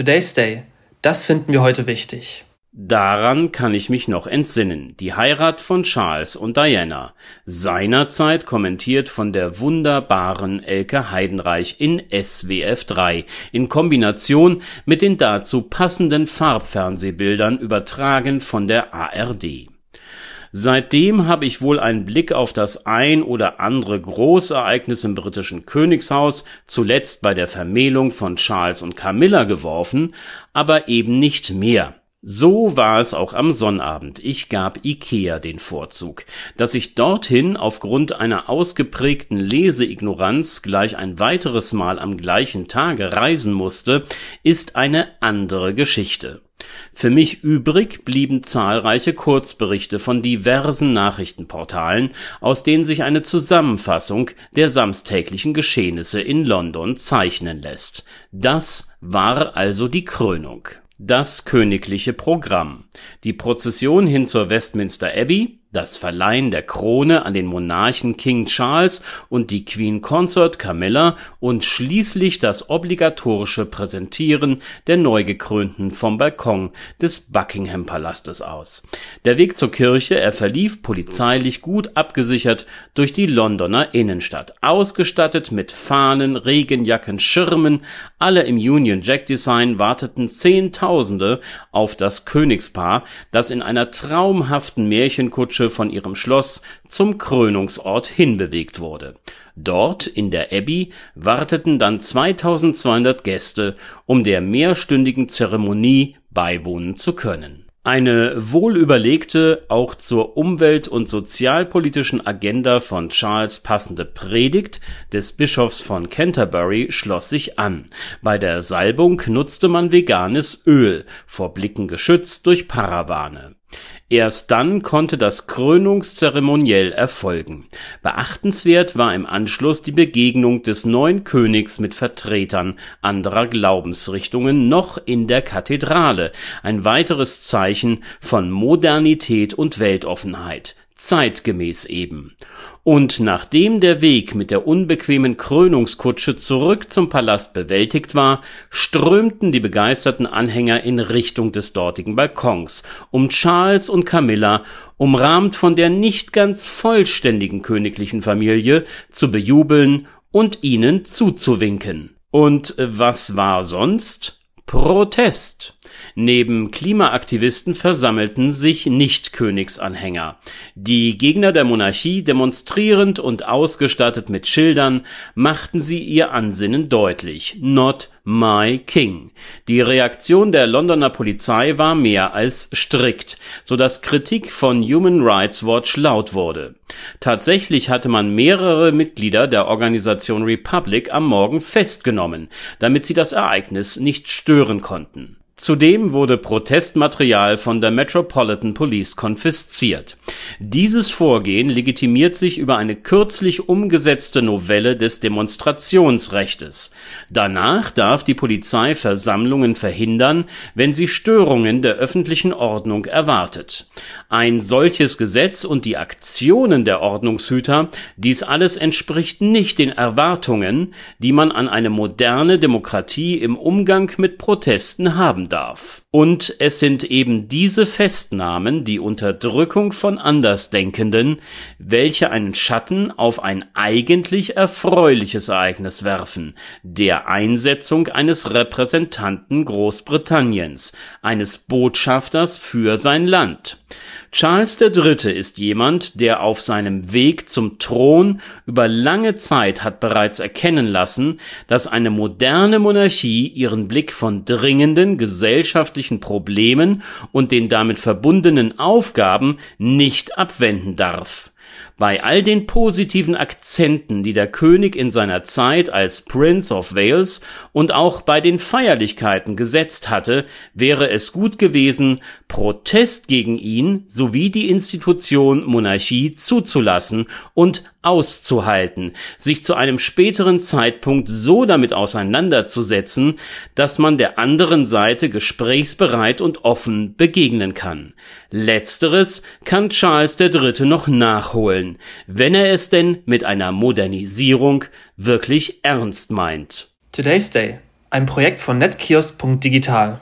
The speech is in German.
Today's Day. Das finden wir heute wichtig. Daran kann ich mich noch entsinnen, die Heirat von Charles und Diana, seinerzeit kommentiert von der wunderbaren Elke Heidenreich in SWF 3, in Kombination mit den dazu passenden Farbfernsehbildern übertragen von der ARD. Seitdem habe ich wohl einen Blick auf das ein oder andere Großereignis im britischen Königshaus, zuletzt bei der Vermählung von Charles und Camilla geworfen, aber eben nicht mehr. So war es auch am Sonnabend. Ich gab Ikea den Vorzug. Dass ich dorthin aufgrund einer ausgeprägten Leseignoranz gleich ein weiteres Mal am gleichen Tage reisen musste, ist eine andere Geschichte. Für mich übrig blieben zahlreiche Kurzberichte von diversen Nachrichtenportalen, aus denen sich eine Zusammenfassung der samstäglichen Geschehnisse in London zeichnen lässt. Das war also die Krönung. Das königliche Programm. Die Prozession hin zur Westminster Abbey, das Verleihen der Krone an den Monarchen King Charles und die Queen Consort Camilla und schließlich das obligatorische Präsentieren der Neugekrönten vom Balkon des Buckingham Palastes aus. Der Weg zur Kirche, er verlief polizeilich gut abgesichert durch die Londoner Innenstadt, ausgestattet mit Fahnen, Regenjacken, Schirmen, alle im Union Jack Design warteten Zehntausende auf das Königspaar, das in einer traumhaften Märchenkutsche Kutsche von ihrem Schloss zum Krönungsort hinbewegt wurde. Dort in der Abbey warteten dann 2200 Gäste, um der mehrstündigen Zeremonie beiwohnen zu können. Eine wohlüberlegte, auch zur umwelt- und sozialpolitischen Agenda von Charles passende Predigt des Bischofs von Canterbury schloss sich an. Bei der Salbung nutzte man veganes Öl, vor Blicken geschützt durch Parawane. Erst dann konnte das Krönungszeremoniell erfolgen. Beachtenswert war im Anschluss die Begegnung des neuen Königs mit Vertretern anderer Glaubensrichtungen noch in der Kathedrale, ein weiteres Zeichen von Modernität und Weltoffenheit zeitgemäß eben. Und nachdem der Weg mit der unbequemen Krönungskutsche zurück zum Palast bewältigt war, strömten die begeisterten Anhänger in Richtung des dortigen Balkons, um Charles und Camilla, umrahmt von der nicht ganz vollständigen königlichen Familie, zu bejubeln und ihnen zuzuwinken. Und was war sonst? Protest. Neben Klimaaktivisten versammelten sich Nicht-Königsanhänger. Die Gegner der Monarchie, demonstrierend und ausgestattet mit Schildern, machten sie ihr Ansinnen deutlich. Not My King. Die Reaktion der Londoner Polizei war mehr als strikt, so dass Kritik von Human Rights Watch laut wurde. Tatsächlich hatte man mehrere Mitglieder der Organisation Republic am Morgen festgenommen, damit sie das Ereignis nicht stören konnten. Zudem wurde Protestmaterial von der Metropolitan Police konfisziert. Dieses Vorgehen legitimiert sich über eine kürzlich umgesetzte Novelle des Demonstrationsrechtes. Danach darf die Polizei Versammlungen verhindern, wenn sie Störungen der öffentlichen Ordnung erwartet. Ein solches Gesetz und die Aktionen der Ordnungshüter, dies alles entspricht nicht den Erwartungen, die man an eine moderne Demokratie im Umgang mit Protesten haben darf. Und es sind eben diese Festnahmen, die Unterdrückung von Andersdenkenden, welche einen Schatten auf ein eigentlich erfreuliches Ereignis werfen, der Einsetzung eines Repräsentanten Großbritanniens, eines Botschafters für sein Land. Charles III. ist jemand, der auf seinem Weg zum Thron über lange Zeit hat bereits erkennen lassen, dass eine moderne Monarchie ihren Blick von dringenden gesellschaftlichen Problemen und den damit verbundenen Aufgaben nicht abwenden darf. Bei all den positiven Akzenten, die der König in seiner Zeit als Prince of Wales und auch bei den Feierlichkeiten gesetzt hatte, wäre es gut gewesen, Protest gegen ihn sowie die Institution Monarchie zuzulassen und auszuhalten, sich zu einem späteren Zeitpunkt so damit auseinanderzusetzen, dass man der anderen Seite gesprächsbereit und offen begegnen kann. Letzteres kann Charles III. noch nachholen, wenn er es denn mit einer Modernisierung wirklich ernst meint. Today's Day. ein Projekt von netkiosk.digital.